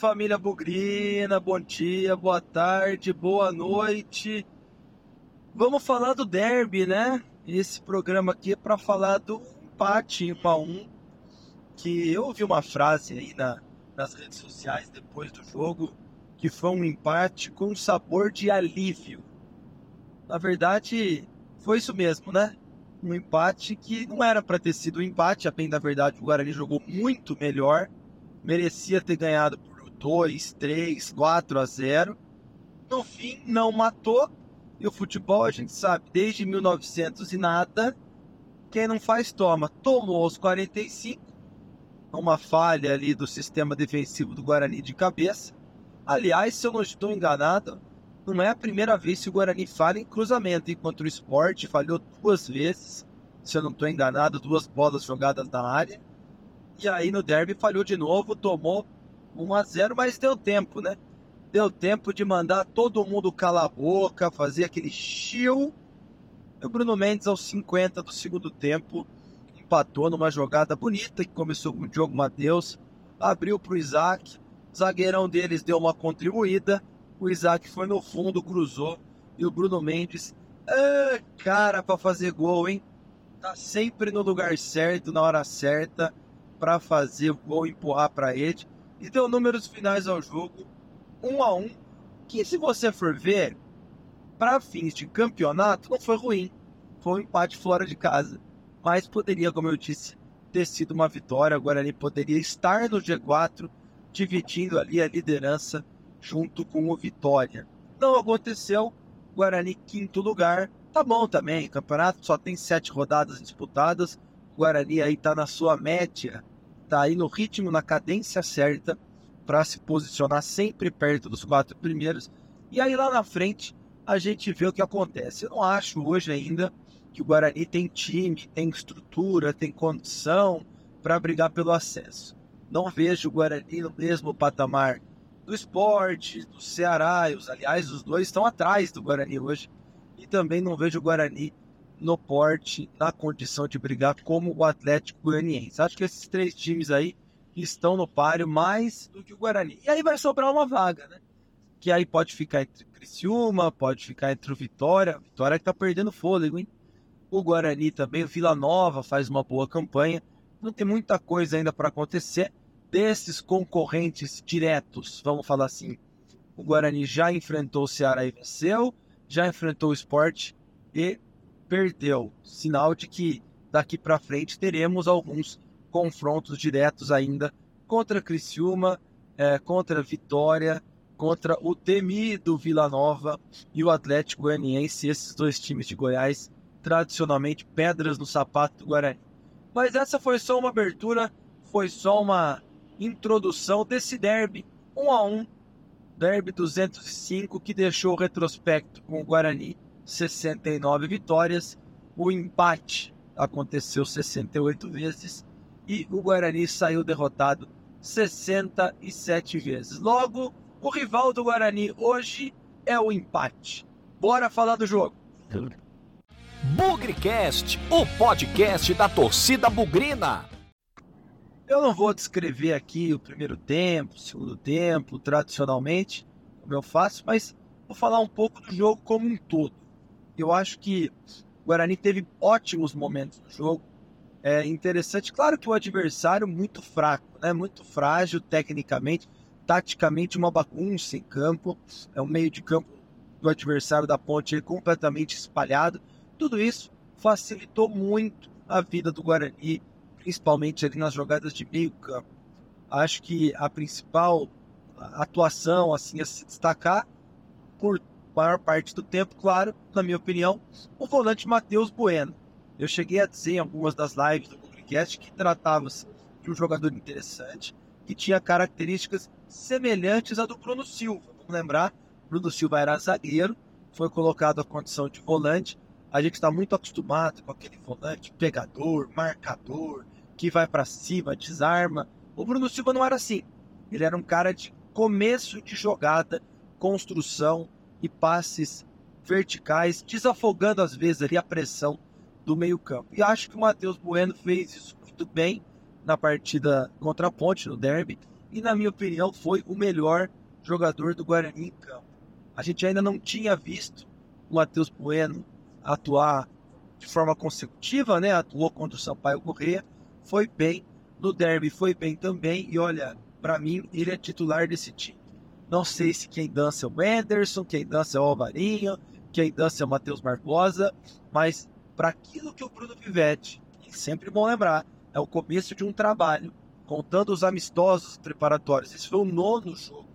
família Bugrina, bom dia, boa tarde, boa noite. Vamos falar do derby, né? Esse programa aqui é para falar do empate em 1 a 1 que eu ouvi uma frase aí na, nas redes sociais depois do jogo que foi um empate com sabor de alívio. Na verdade, foi isso mesmo, né? Um empate que não era para ter sido um empate, a bem da verdade, o Guarani jogou muito melhor, merecia ter ganhado 2, 3, 4 a 0. No fim, não matou. E o futebol, a gente sabe, desde 1900 e nada, quem não faz toma. Tomou aos 45, uma falha ali do sistema defensivo do Guarani de cabeça. Aliás, se eu não estou enganado, não é a primeira vez que o Guarani falha em cruzamento, enquanto o esporte falhou duas vezes, se eu não estou enganado, duas bolas jogadas na área. E aí no derby falhou de novo, tomou 1 a 0 mas deu tempo, né? Deu tempo de mandar todo mundo calar a boca, fazer aquele chill. E o Bruno Mendes, aos 50 do segundo tempo, empatou numa jogada bonita que começou com o Diogo Matheus, abriu para o Isaac, zagueirão deles deu uma contribuída, o Isaac foi no fundo, cruzou, e o Bruno Mendes, ah, cara, para fazer gol, hein? Tá sempre no lugar certo, na hora certa, para fazer o gol, empurrar para ele. E deu números finais ao jogo, um a um, que se você for ver, para fins de campeonato, não foi ruim. Foi um empate fora de casa mas poderia, como eu disse, ter sido uma vitória. O Guarani poderia estar no G4, dividindo ali a liderança junto com o Vitória. Não aconteceu. Guarani quinto lugar. Tá bom também. Campeonato só tem sete rodadas disputadas. O Guarani aí tá na sua média, tá aí no ritmo, na cadência certa para se posicionar sempre perto dos quatro primeiros. E aí lá na frente a gente vê o que acontece. Eu não acho hoje ainda que o Guarani tem time, tem estrutura, tem condição para brigar pelo acesso. Não vejo o Guarani no mesmo patamar do esporte, do Ceará. Os, aliás, os dois estão atrás do Guarani hoje. E também não vejo o Guarani no porte, na condição de brigar como o Atlético Goianiense. Acho que esses três times aí estão no páreo mais do que o Guarani. E aí vai sobrar uma vaga, né? Que aí pode ficar entre Criciúma, pode ficar entre o Vitória. Vitória que tá perdendo fôlego, hein? O Guarani também, o Vila Nova faz uma boa campanha. Não tem muita coisa ainda para acontecer. Desses concorrentes diretos, vamos falar assim, o Guarani já enfrentou o Ceará e venceu, já enfrentou o Sport e perdeu. Sinal de que daqui para frente teremos alguns confrontos diretos ainda contra Criciúma, é, contra Vitória, contra o temido Vila Nova e o Atlético Goianiense, esses dois times de Goiás tradicionalmente pedras no sapato do Guarani. Mas essa foi só uma abertura, foi só uma introdução desse derby 1 a 1 derby 205 que deixou o retrospecto com o Guarani 69 vitórias, o empate aconteceu 68 vezes e o Guarani saiu derrotado 67 vezes. Logo, o rival do Guarani hoje é o empate. Bora falar do jogo. Bugrecast, o podcast da torcida bugrina. Eu não vou descrever aqui o primeiro tempo, o segundo tempo, tradicionalmente, como eu faço, mas vou falar um pouco do jogo como um todo. Eu acho que o Guarani teve ótimos momentos no jogo. É interessante, claro que o adversário muito fraco, né? muito frágil tecnicamente, taticamente uma bagunça em campo. É um meio de campo do adversário da ponte completamente espalhado tudo isso facilitou muito a vida do Guarani, principalmente ali nas jogadas de meio campo. Acho que a principal atuação assim a se destacar por maior parte do tempo, claro, na minha opinião, o volante Matheus Bueno. Eu cheguei a dizer em algumas das lives do podcast que tratava-se de um jogador interessante, que tinha características semelhantes à do Bruno Silva. Vamos lembrar, Bruno Silva era zagueiro, foi colocado à condição de volante a gente está muito acostumado com aquele volante pegador, marcador, que vai para cima, desarma. O Bruno Silva não era assim. Ele era um cara de começo de jogada, construção e passes verticais, desafogando às vezes ali a pressão do meio-campo. E acho que o Matheus Bueno fez isso muito bem na partida contra a Ponte, no derby. e, na minha opinião, foi o melhor jogador do Guarani em campo. A gente ainda não tinha visto o Matheus Bueno atuar de forma consecutiva, né? Atuou contra o Sampaio Corrêa, foi bem no derby, foi bem também. E olha, para mim, ele é titular desse time. Não sei se quem dança é o Anderson, quem dança é o Alvarinho, quem dança é o Matheus Barbosa, mas para aquilo que o Bruno Pivetti, e sempre bom lembrar, é o começo de um trabalho, contando os amistosos preparatórios. Esse foi o nono jogo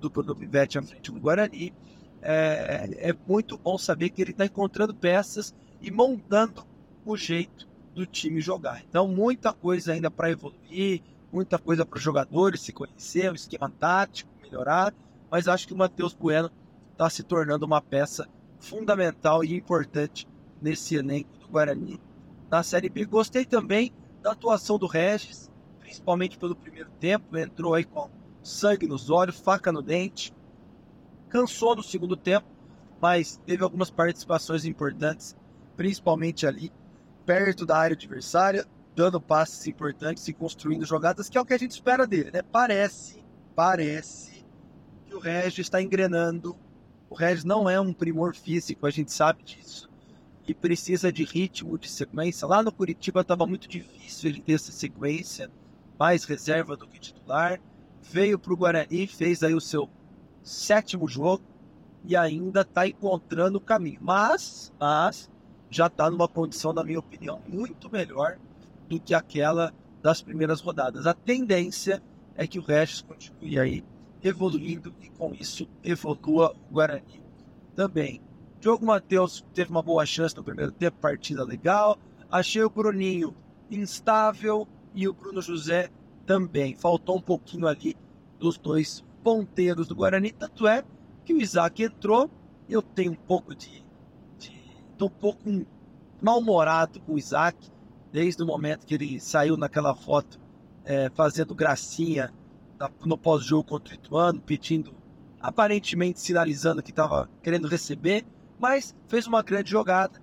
do Bruno Pivetti à frente do Guarani. É, é muito bom saber que ele está encontrando peças e montando o jeito do time jogar. Então, muita coisa ainda para evoluir, muita coisa para os jogadores se conhecer, o esquema tático melhorar, mas acho que o Matheus Bueno está se tornando uma peça fundamental e importante nesse elenco do Guarani. Na Série B, gostei também da atuação do Regis, principalmente pelo primeiro tempo, entrou aí com sangue nos olhos, faca no dente, cansou no segundo tempo, mas teve algumas participações importantes, principalmente ali perto da área adversária, dando passes importantes e construindo jogadas, que é o que a gente espera dele, né? Parece, parece que o Regis está engrenando. O Regis não é um primor físico, a gente sabe disso. E precisa de ritmo, de sequência. Lá no Curitiba estava muito difícil ele ter essa sequência, mais reserva do que titular. Veio para o Guarani, fez aí o seu sétimo jogo e ainda está encontrando o caminho. Mas, mas já está numa condição, na minha opinião, muito melhor do que aquela das primeiras rodadas. A tendência é que o Regis continue aí evoluindo e com isso evolua o Guarani também. Diogo Matheus teve uma boa chance no primeiro tempo, partida legal. Achei o Bruninho instável e o Bruno José também. Faltou um pouquinho ali dos dois ponteiros do Guarani. Tanto é que o Isaac entrou. Eu tenho um pouco de. Estou um pouco mal-humorado com o Isaac desde o momento que ele saiu naquela foto é, fazendo gracinha no pós-jogo contra o Ituano, pedindo, aparentemente sinalizando que estava querendo receber, mas fez uma grande jogada.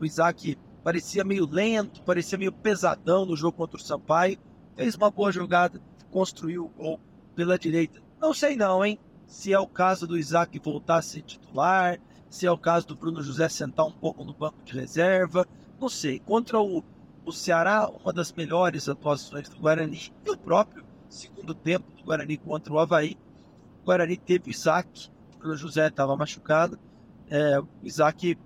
O Isaac parecia meio lento, parecia meio pesadão no jogo contra o Sampaio, fez uma boa jogada, construiu o gol pela direita. Não sei não, hein? Se é o caso do Isaac voltar a ser titular, se é o caso do Bruno José sentar um pouco no banco de reserva, não sei. Contra o o Ceará, uma das melhores atuações do Guarani, e o próprio segundo tempo do Guarani contra o Havaí. O Guarani teve Isaac, o José estava machucado. É, o Isaac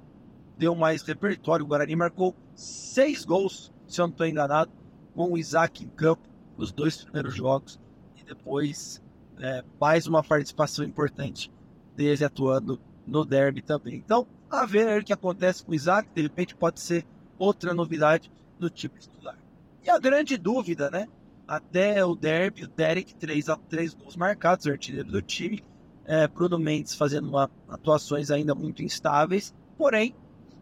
deu mais repertório. O Guarani marcou seis gols, se eu não estou enganado, com o Isaac em campo nos dois primeiros jogos. E depois é, mais uma participação importante dele atuando no derby também. Então, a ver o que acontece com o Isaac, de repente pode ser outra novidade do time titular. E a grande dúvida, né? Até o derby, o Derek, três, três gols marcados, artilheiro do time. É, Bruno Mendes fazendo uma, atuações ainda muito instáveis. Porém,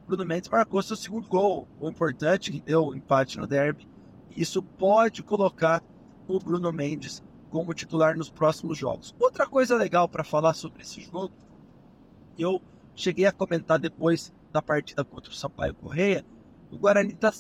Bruno Mendes marcou seu segundo gol, o importante que deu o empate no derby. Isso pode colocar o Bruno Mendes como titular nos próximos jogos. Outra coisa legal para falar sobre esse jogo, eu cheguei a comentar depois da partida contra o Sampaio Correia, o Guarani está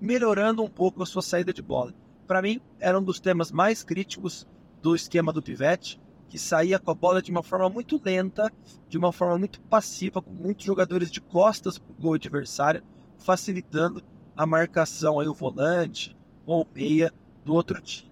melhorando um pouco a sua saída de bola. Para mim, era um dos temas mais críticos do esquema do Pivete, que saía com a bola de uma forma muito lenta, de uma forma muito passiva, com muitos jogadores de costas para o gol adversário, facilitando a marcação aí o volante ou meia do outro time.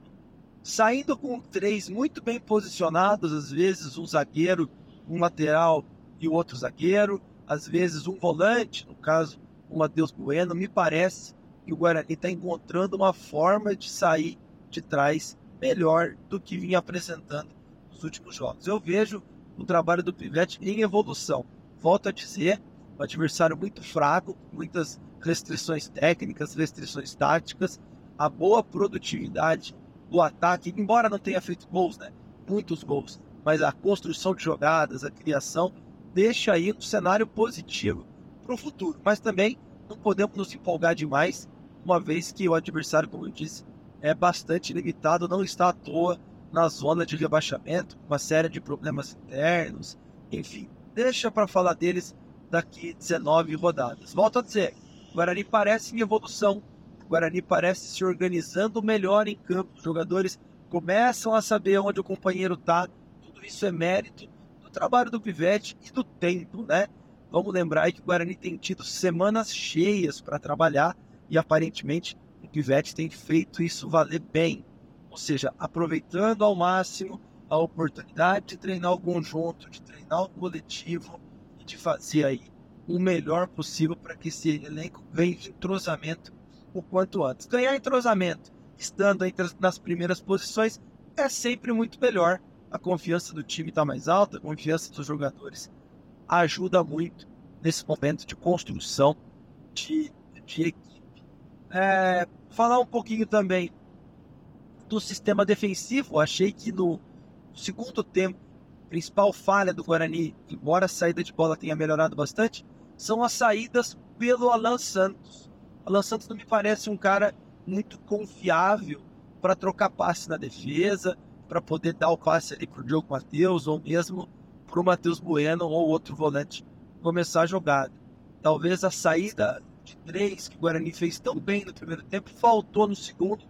Saindo com três muito bem posicionados, às vezes um zagueiro, um lateral e o outro zagueiro, às vezes um volante, no caso o Matheus Bueno, me parece que o Guarani está encontrando uma forma de sair de trás melhor do que vinha apresentando nos últimos jogos. Eu vejo o trabalho do Pivete em evolução. Volto a dizer, um adversário muito fraco, muitas restrições técnicas, restrições táticas, a boa produtividade do ataque, embora não tenha feito gols, né? Muitos gols, mas a construção de jogadas, a criação, deixa aí um cenário positivo para o futuro. Mas também não podemos nos empolgar demais uma vez que o adversário, como eu disse, é bastante limitado, não está à toa na zona de rebaixamento, uma série de problemas internos, enfim, deixa para falar deles daqui 19 rodadas. Volto a dizer, o Guarani parece em evolução, o Guarani parece se organizando melhor em campo, jogadores começam a saber onde o companheiro está. Tudo isso é mérito do trabalho do Pivete e do tempo, né? Vamos lembrar que o Guarani tem tido semanas cheias para trabalhar e aparentemente o Pivete tem feito isso valer bem. Ou seja, aproveitando ao máximo a oportunidade de treinar o conjunto, de treinar o coletivo e de fazer aí o melhor possível para que esse elenco ganhe entrosamento o quanto antes. Ganhar entrosamento estando entre nas primeiras posições é sempre muito melhor. A confiança do time está mais alta, a confiança dos jogadores ajuda muito nesse momento de construção de, de equipe. É, falar um pouquinho também do sistema defensivo. Achei que no segundo tempo, principal falha do Guarani, embora a saída de bola tenha melhorado bastante, são as saídas pelo Alan Santos. Alan Santos não me parece um cara muito confiável para trocar passe na defesa, para poder dar o passe ali para o Diogo Matheus ou mesmo para o Matheus Bueno ou outro volante começar a jogada. Talvez a saída de três que o Guarani fez tão bem no primeiro tempo faltou no segundo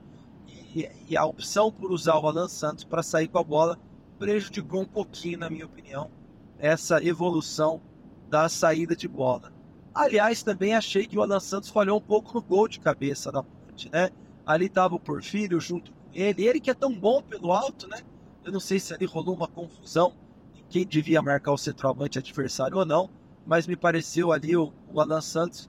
e, e a opção por usar o Alan Santos para sair com a bola prejudicou um pouquinho, na minha opinião, essa evolução da saída de bola. Aliás, também achei que o Alan Santos falhou um pouco no gol de cabeça da ponte, né? Ali estava o Porfírio junto com ele, ele que é tão bom pelo alto, né? Eu não sei se ali rolou uma confusão em quem devia marcar o centroavante adversário ou não, mas me pareceu ali o, o Alan Santos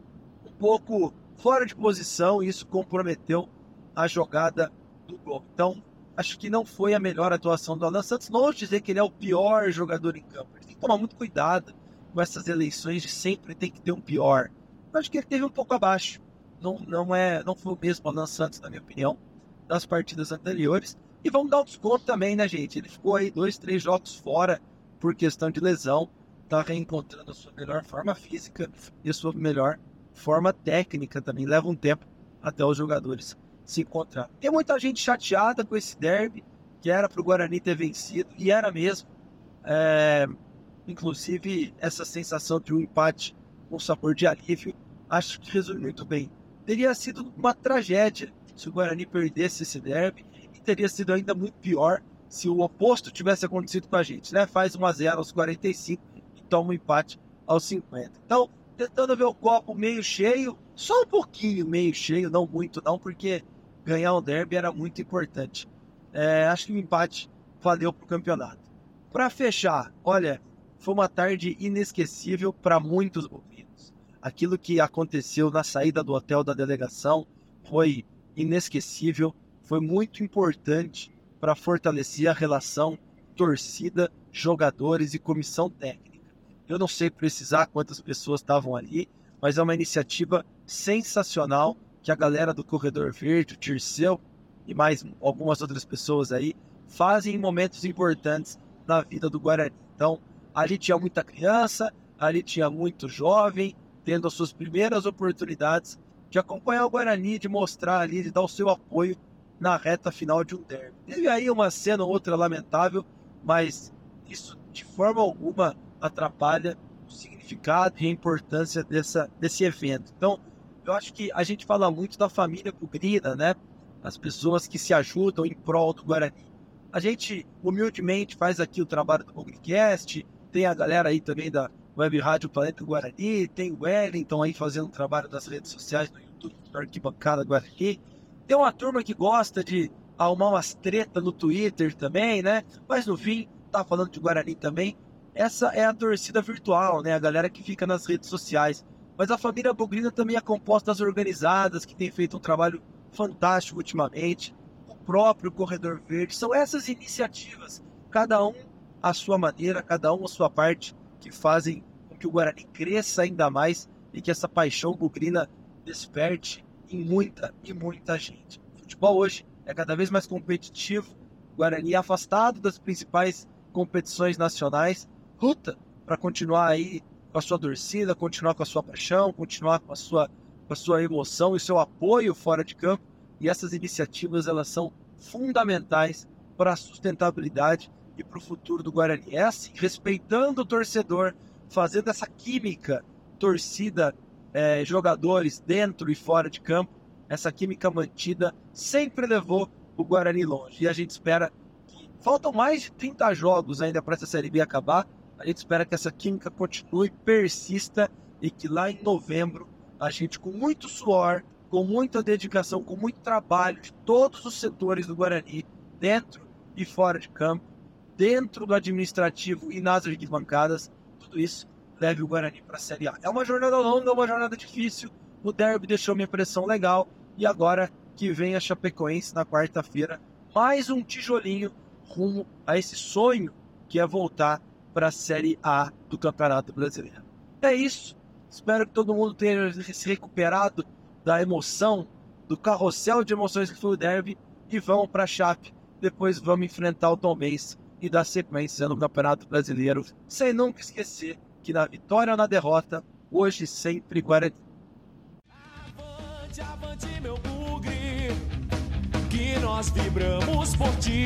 pouco fora de posição e isso comprometeu a jogada do gol. Então, acho que não foi a melhor atuação do Alan Santos. Não vou dizer que ele é o pior jogador em campo. Ele tem que tomar muito cuidado com essas eleições de sempre tem que ter um pior. Acho que ele teve um pouco abaixo. Não, não, é, não foi o mesmo Alan Santos, na minha opinião, das partidas anteriores. E vamos dar um desconto também, né, gente? Ele ficou aí dois, três jogos fora por questão de lesão. Tá reencontrando a sua melhor forma física e a sua melhor forma técnica também. Leva um tempo até os jogadores se encontrar. Tem muita gente chateada com esse derby, que era para o Guarani ter vencido, e era mesmo. É, inclusive, essa sensação de um empate com sabor de alívio, acho que resume muito bem. Teria sido uma tragédia se o Guarani perdesse esse derby, e teria sido ainda muito pior se o oposto tivesse acontecido com a gente, né? Faz 1 a 0 aos 45 e toma um empate aos 50. Então, tentando ver o copo meio cheio, só um pouquinho meio cheio, não muito não, porque ganhar o derby era muito importante. É, acho que o empate valeu para o campeonato. Para fechar, olha, foi uma tarde inesquecível para muitos bovinos. Aquilo que aconteceu na saída do hotel da delegação foi inesquecível, foi muito importante para fortalecer a relação torcida, jogadores e comissão técnica. Eu não sei precisar quantas pessoas estavam ali, mas é uma iniciativa sensacional que a galera do Corredor Verde, o Tirceu e mais algumas outras pessoas aí fazem em momentos importantes na vida do Guarani. Então, ali tinha muita criança, ali tinha muito jovem, tendo as suas primeiras oportunidades de acompanhar o Guarani, de mostrar ali, de dar o seu apoio na reta final de um derby. Teve aí uma cena ou outra lamentável, mas isso de forma alguma atrapalha o significado e a importância dessa, desse evento. Então, eu acho que a gente fala muito da família bugrina, né? As pessoas que se ajudam em prol do Guarani. A gente humildemente faz aqui o trabalho do Bugricast, tem a galera aí também da Web Rádio Planeta Guarani, tem o Wellington aí fazendo o trabalho das redes sociais no YouTube, do Arquibancada Guarani. Tem uma turma que gosta de arrumar umas tretas no Twitter também, né? Mas no fim, tá falando de Guarani também. Essa é a torcida virtual, né? A galera que fica nas redes sociais. Mas a família Bugrina também é composta das organizadas, que tem feito um trabalho fantástico ultimamente. O próprio Corredor Verde. São essas iniciativas, cada um à sua maneira, cada um à sua parte, que fazem com que o Guarani cresça ainda mais e que essa paixão bugrina desperte em muita e muita gente. O futebol hoje é cada vez mais competitivo. O Guarani é afastado das principais competições nacionais, luta para continuar aí com a sua torcida, continuar com a sua paixão, continuar com a sua, com a sua emoção e seu apoio fora de campo. E essas iniciativas elas são fundamentais para a sustentabilidade e para o futuro do Guarani. É assim, respeitando o torcedor, fazendo essa química, torcida, é, jogadores dentro e fora de campo, essa química mantida sempre levou o Guarani longe. E a gente espera que. Faltam mais de 30 jogos ainda para essa Série B acabar. A gente espera que essa química continue, persista e que lá em novembro a gente, com muito suor, com muita dedicação, com muito trabalho de todos os setores do Guarani, dentro e fora de campo, dentro do administrativo e nas arquibancadas, tudo isso leve o Guarani para a Série A. É uma jornada longa, uma jornada difícil. O derby deixou minha pressão legal e agora que vem a Chapecoense na quarta-feira, mais um tijolinho rumo a esse sonho que é voltar para a Série A do Campeonato Brasileiro. É isso. Espero que todo mundo tenha se recuperado da emoção, do carrossel de emoções que foi o derby e vamos para a Chape. Depois vamos enfrentar o Tom Benz e dar sequência no Campeonato Brasileiro, sem nunca esquecer que na vitória ou na derrota, hoje sempre Guarani. Avante, avante, meu bugre, que nós vibramos por ti,